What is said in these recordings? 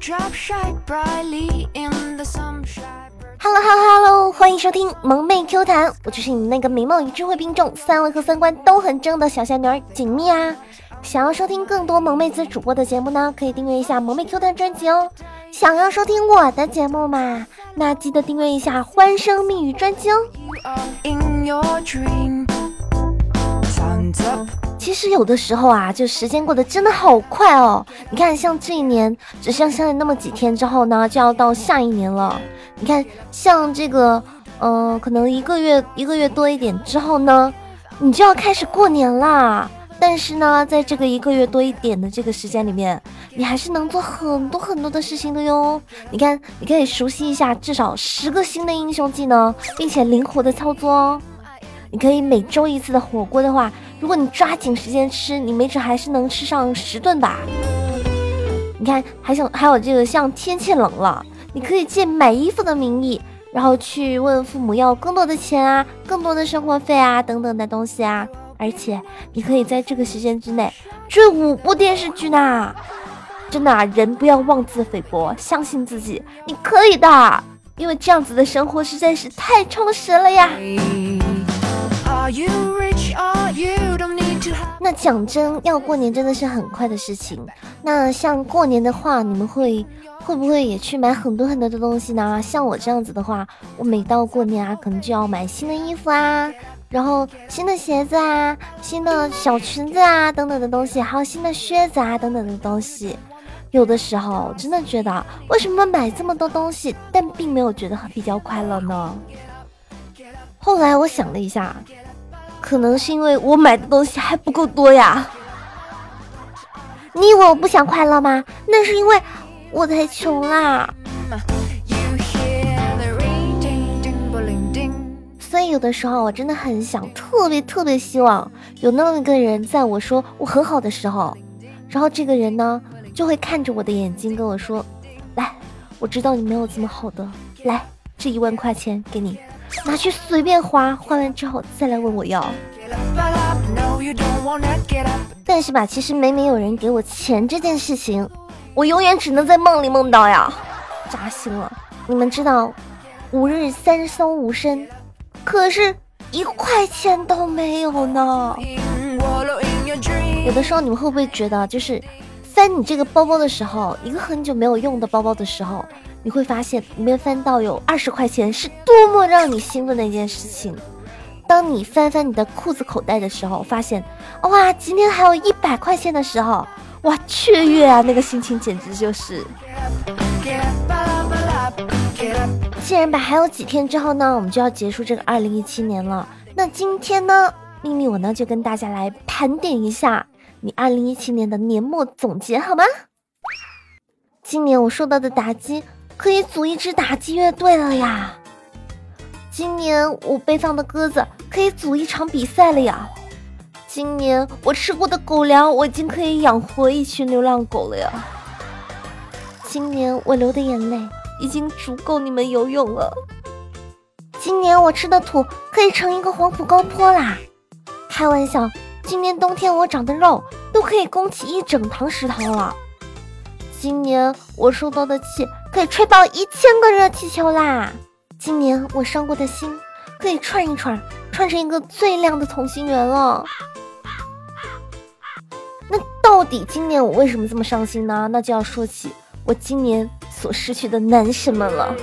Hello Hello Hello，欢迎收听萌妹 Q 弹，我就是你那个美貌与智慧并重，三围和三观都很正的小仙女儿锦觅啊！想要收听更多萌妹子主播的节目呢，可以订阅一下萌妹 Q 弹专辑哦。想要收听我的节目嘛，那记得订阅一下欢声蜜语专辑哦。其实有的时候啊，就时间过得真的好快哦。你看，像这一年只剩下那么几天之后呢，就要到下一年了。你看，像这个，嗯，可能一个月一个月多一点之后呢，你就要开始过年啦。但是呢，在这个一个月多一点的这个时间里面，你还是能做很多很多的事情的哟。你看，你可以熟悉一下至少十个新的英雄技能，并且灵活的操作哦。你可以每周一次的火锅的话，如果你抓紧时间吃，你没准还是能吃上十顿吧。你看，还想还有这个，像天气冷了，你可以借买衣服的名义，然后去问父母要更多的钱啊，更多的生活费啊，等等的东西啊。而且你可以在这个时间之内追五部电视剧呢。真的，人不要妄自菲薄，相信自己，你可以的，因为这样子的生活实在是太充实了呀。那讲真，要过年真的是很快的事情。那像过年的话，你们会会不会也去买很多很多的东西呢？像我这样子的话，我每到过年啊，可能就要买新的衣服啊，然后新的鞋子啊，新的小裙子啊等等的东西，还有新的靴子啊等等的东西。有的时候真的觉得，为什么买这么多东西，但并没有觉得很比较快乐呢？后来我想了一下。可能是因为我买的东西还不够多呀。你以为我不想快乐吗？那是因为我太穷啦。所以有的时候我真的很想，特别特别希望有那么一个人，在我说我很好的时候，然后这个人呢就会看着我的眼睛跟我说：“来，我知道你没有这么好的，来，这一万块钱给你。”拿去随便花，花完之后再来问我要。但是吧，其实每每有人给我钱这件事情，我永远只能在梦里梦到呀，扎心了。你们知道，吾日三松无身，可是一块钱都没有呢。有的时候你们会不会觉得，就是翻你这个包包的时候，一个很久没有用的包包的时候？你会发现里面翻到有二十块钱，是多么让你兴奋的一件事情。当你翻翻你的裤子口袋的时候，发现哇，今天还有一百块钱的时候，哇，雀跃啊，那个心情简直就是。既然吧，还有几天之后呢，我们就要结束这个二零一七年了。那今天呢，秘密我呢就跟大家来盘点一下你二零一七年的年末总结，好吗？今年我受到的打击。可以组一支打击乐队了呀！今年我背上的鸽子可以组一场比赛了呀！今年我吃过的狗粮，我已经可以养活一群流浪狗了呀！今年我流的眼泪已经足够你们游泳了！今年我吃的土可以成一个黄浦高坡啦！开玩笑，今年冬天我长的肉都可以供起一整堂食堂了！今年我受到的气。可以吹爆一千个热气球啦！今年我伤过的心可以串一串，串成一个最亮的同心圆了。那到底今年我为什么这么伤心呢？那就要说起我今年所失去的男神们了。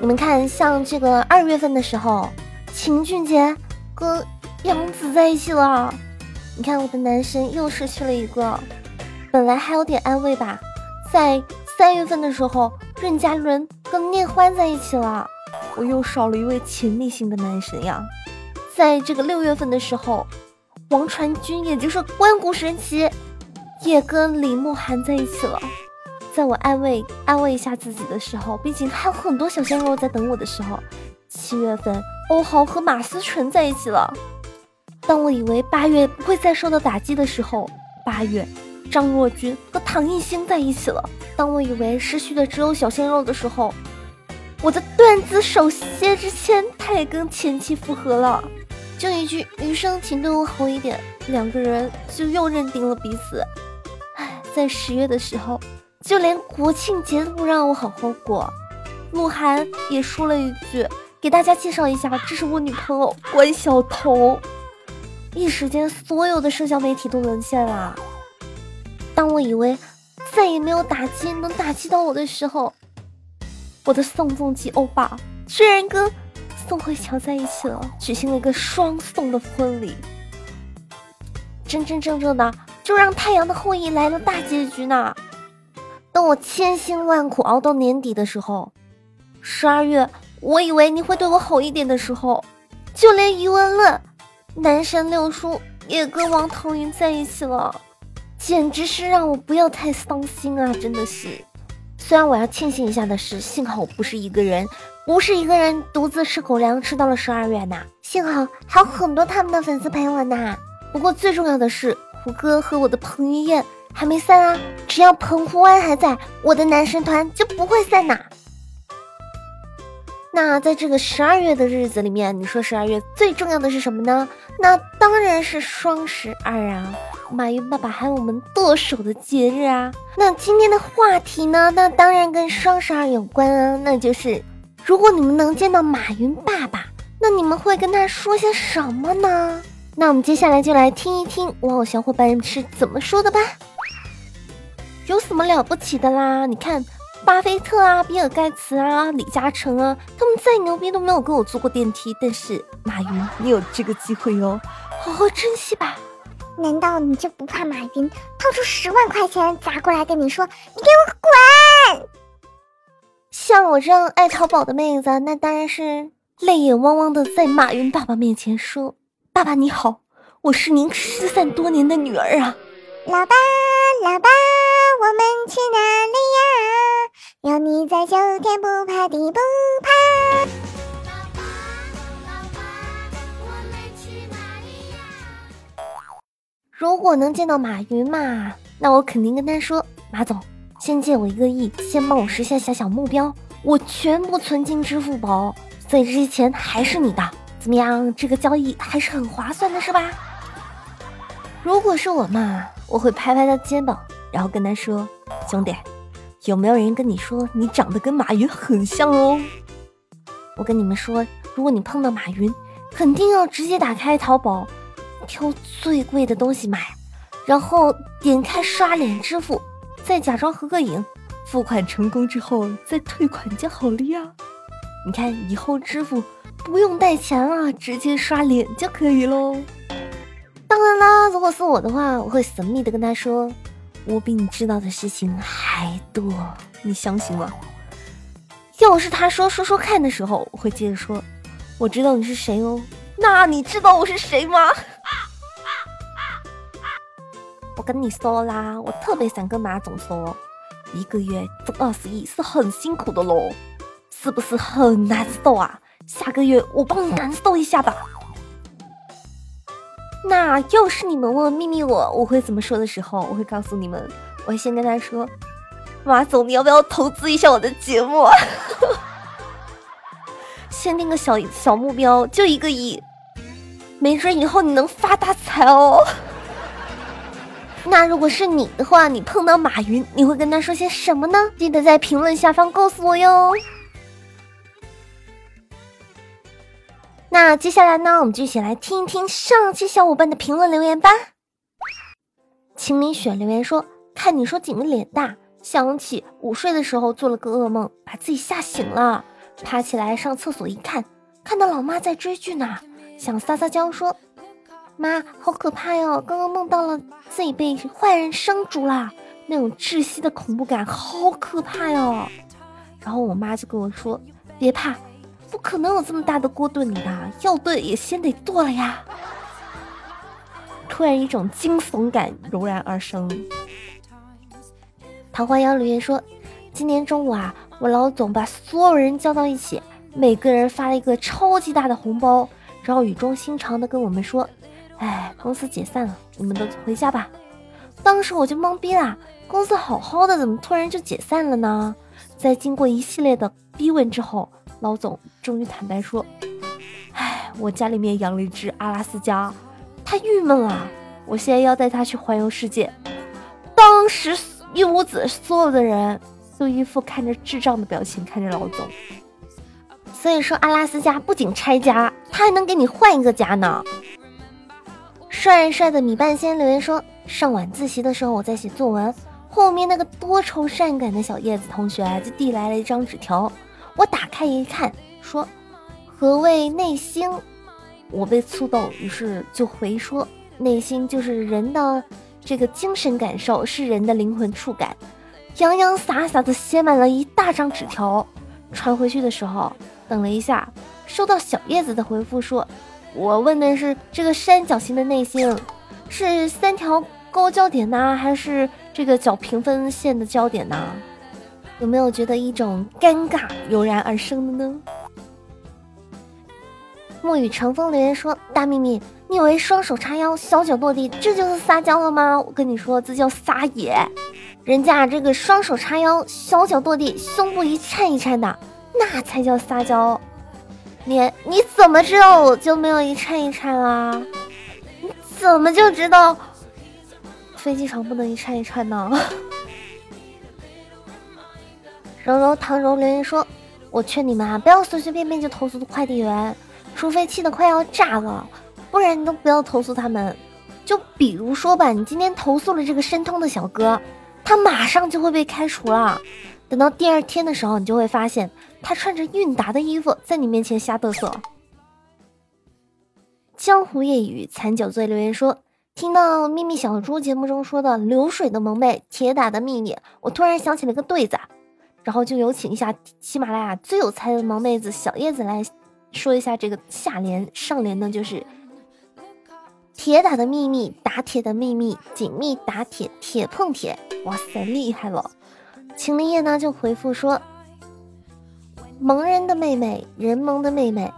你们看，像这个二月份的时候，秦俊杰跟杨紫在一起了。你看我的男神又失去了一个，本来还有点安慰吧，在。三月份的时候，任嘉伦跟聂欢在一起了，我又少了一位潜力型的男神呀。在这个六月份的时候，王传君也就是关谷神奇也跟李慕涵在一起了。在我安慰安慰一下自己的时候，毕竟还有很多小鲜肉在等我的时候，七月份欧豪和马思纯在一起了。当我以为八月不会再受到打击的时候，八月。张若昀和唐艺昕在一起了。当我以为失去的只有小鲜肉的时候，我的段子手谢之谦他也跟前妻复合了。就一句“余生请对我好一点”，两个人就又认定了彼此。唉，在十月的时候，就连国庆节都不让我好好过。鹿晗也说了一句：“给大家介绍一下，这是我女朋友关晓彤。”一时间，所有的社交媒体都沦陷了。当我以为再也没有打击能打击到我的时候，我的宋仲基欧巴居然跟宋慧乔在一起了，举行了一个双宋的婚礼。真真正正的，就让《太阳的后裔》来了大结局呢。等我千辛万苦熬到年底的时候，十二月，我以为你会对我好一点的时候，就连余文乐、南山六叔也跟王腾云在一起了，简直是让我不要太伤心啊！真的是。虽然我要庆幸一下的是，幸好我不是一个人，不是一个人独自吃狗粮吃到了十二月呢。幸好还有很多他们的粉丝陪我呢。不过最重要的是，胡歌和我的彭于晏还没散啊！只要澎湖湾还在，我的男神团就不会散呐。那在这个十二月的日子里面，你说十二月最重要的是什么呢？那当然是双十二啊！马云爸爸喊我们剁手的节日啊！那今天的话题呢？那当然跟双十二有关啊！那就是如果你们能见到马云爸爸，那你们会跟他说些什么呢？那我们接下来就来听一听网友小伙伴是怎么说的吧。有什么了不起的啦？你看，巴菲特啊、比尔盖茨啊、李嘉诚啊，他们再牛逼都没有跟我坐过电梯。但是马云，你有这个机会哦，好好珍惜吧。难道你就不怕马云掏出十万块钱砸过来跟你说：“你给我滚！”像我这样爱淘宝的妹子，那当然是泪眼汪汪的在马云爸爸面前说。爸爸你好，我是您失散多年的女儿啊！老爸，老爸，我们去哪里呀？有你在就天不怕地不怕。如果能见到马云嘛，那我肯定跟他说：马总，先借我一个亿，先帮我实现小小目标，我全部存进支付宝，所以这些钱还是你的。怎么样，这个交易还是很划算的，是吧？如果是我嘛，我会拍拍他肩膀，然后跟他说：“兄弟，有没有人跟你说你长得跟马云很像哦？”我跟你们说，如果你碰到马云，肯定要直接打开淘宝，挑最贵的东西买，然后点开刷脸支付，再假装合个影，付款成功之后再退款就好了呀。你看以后支付。不用带钱了，直接刷脸就可以喽。当然啦，如果是我的话，我会神秘的跟他说，我比你知道的事情还多，你相信吗？要是他说说说看的时候，我会接着说，我知道你是谁哦。那你知道我是谁吗？跟你说啦，我特别想跟马总说，一个月挣二十亿是很辛苦的喽，是不是很难受啊？下个月我帮你难受一下吧。那要是你们问秘密我我会怎么说的时候，我会告诉你们，我先跟他说：“马总，你要不要投资一下我的节目？先定个小小目标，就一个亿，没准以后你能发大财哦。那如果是你的话，你碰到马云，你会跟他说些什么呢？记得在评论下方告诉我哟。那接下来呢，我们就一起来听一听上期小伙伴的评论留言吧。秦明雪留言说：“看你说紧的脸大，想起午睡的时候做了个噩梦，把自己吓醒了，爬起来上厕所一看，看到老妈在追剧呢，想撒撒娇说：妈，好可怕哟，刚刚梦到了自己被坏人生煮啦，那种窒息的恐怖感好可怕哟。然后我妈就跟我说：别怕。”不可能有这么大的锅炖你的，要炖也先得剁了呀！突然一种惊悚感油然而生。桃花妖留言说：“今天中午啊，我老总把所有人叫到一起，每个人发了一个超级大的红包，然后语重心长的跟我们说：‘哎，公司解散了，你们都回家吧。’当时我就懵逼了，公司好好的，怎么突然就解散了呢？在经过一系列的逼问之后。”老总终于坦白说：“哎，我家里面养了一只阿拉斯加，太郁闷了。我现在要带它去环游世界。”当时一屋子所有的人都一副看着智障的表情看着老总。所以说，阿拉斯加不仅拆家，他还能给你换一个家呢。帅帅的米半仙留言说：上晚自习的时候，我在写作文，后面那个多愁善感的小叶子同学就递来了一张纸条，我打开一看，说：何谓内心？我被触动，于是就回说：内心就是人的。这个精神感受是人的灵魂触感，洋洋洒洒的写满了一大张纸条，传回去的时候，等了一下，收到小叶子的回复说：“我问的是这个三角形的内心，是三条高焦点呢，还是这个角平分线的焦点呢？有没有觉得一种尴尬油然而生的呢？”沐雨长风留言说：“大秘密。”你以为双手叉腰、小脚落地，这就是撒娇了吗？我跟你说，这叫撒野。人家这个双手叉腰、小脚落地，胸部一颤一颤的，那才叫撒娇。你你怎么知道我就没有一颤一颤啦？你怎么就知道飞机场不能一颤一颤呢？柔柔唐柔留言说：“我劝你们啊，不要随随便便就投诉快递员，除非气得快要炸了。”不然你都不要投诉他们，就比如说吧，你今天投诉了这个申通的小哥，他马上就会被开除了。等到第二天的时候，你就会发现他穿着韵达的衣服在你面前瞎嘚瑟。江湖夜雨残酒醉留言说，听到秘密小猪节目中说的流水的萌妹铁打的秘密，我突然想起了个对子，然后就有请一下喜马拉雅最有才的萌妹子小叶子来说一下这个下联，上联呢就是。铁打的秘密，打铁的秘密，紧密打铁，铁碰铁。哇塞，厉害了！秦林叶呢就回复说：“萌人的妹妹，人萌的妹妹，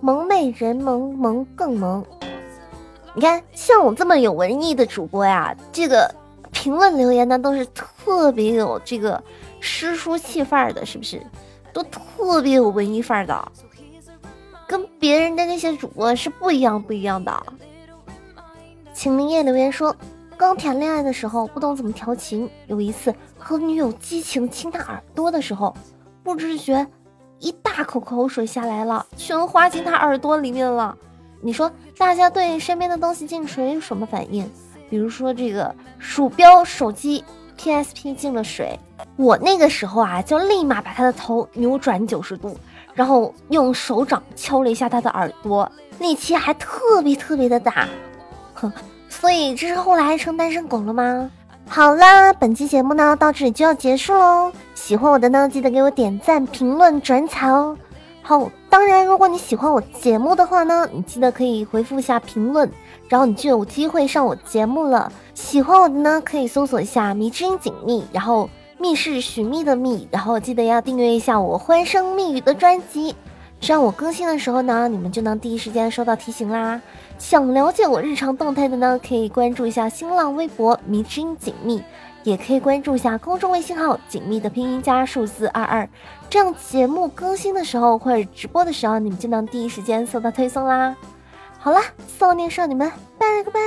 萌妹人萌萌更萌。”你看，像我这么有文艺的主播呀，这个评论留言呢都是特别有这个诗书气范儿的，是不是？都特别有文艺范儿的，跟别人的那些主播是不一样不一样的。秦林叶留言说：“刚谈恋爱的时候不懂怎么调情，有一次和女友激情亲她耳朵的时候，不知觉一大口口水下来了，全滑进她耳朵里面了。你说大家对身边的东西进水有什么反应？比如说这个鼠标、手机、PSP 进了水，我那个时候啊就立马把他的头扭转九十度，然后用手掌敲了一下他的耳朵，力气还特别特别的大。”哼所以这是后来成单身狗了吗？好啦，本期节目呢到这里就要结束喽。喜欢我的呢，记得给我点赞、评论、转采哦。好，当然如果你喜欢我节目的话呢，你记得可以回复一下评论，然后你就有机会上我节目了。喜欢我的呢，可以搜索一下“迷之音锦觅”，然后“密”室寻觅的“觅”，然后记得要订阅一下我欢声蜜语的专辑。这样我更新的时候呢，你们就能第一时间收到提醒啦。想了解我日常动态的呢，可以关注一下新浪微博“迷之音锦觅”，也可以关注一下公众微信号“锦觅”的拼音加数字二二。这样节目更新的时候或者直播的时候，你们就能第一时间收到推送啦。好啦，少年少女们，拜了个拜。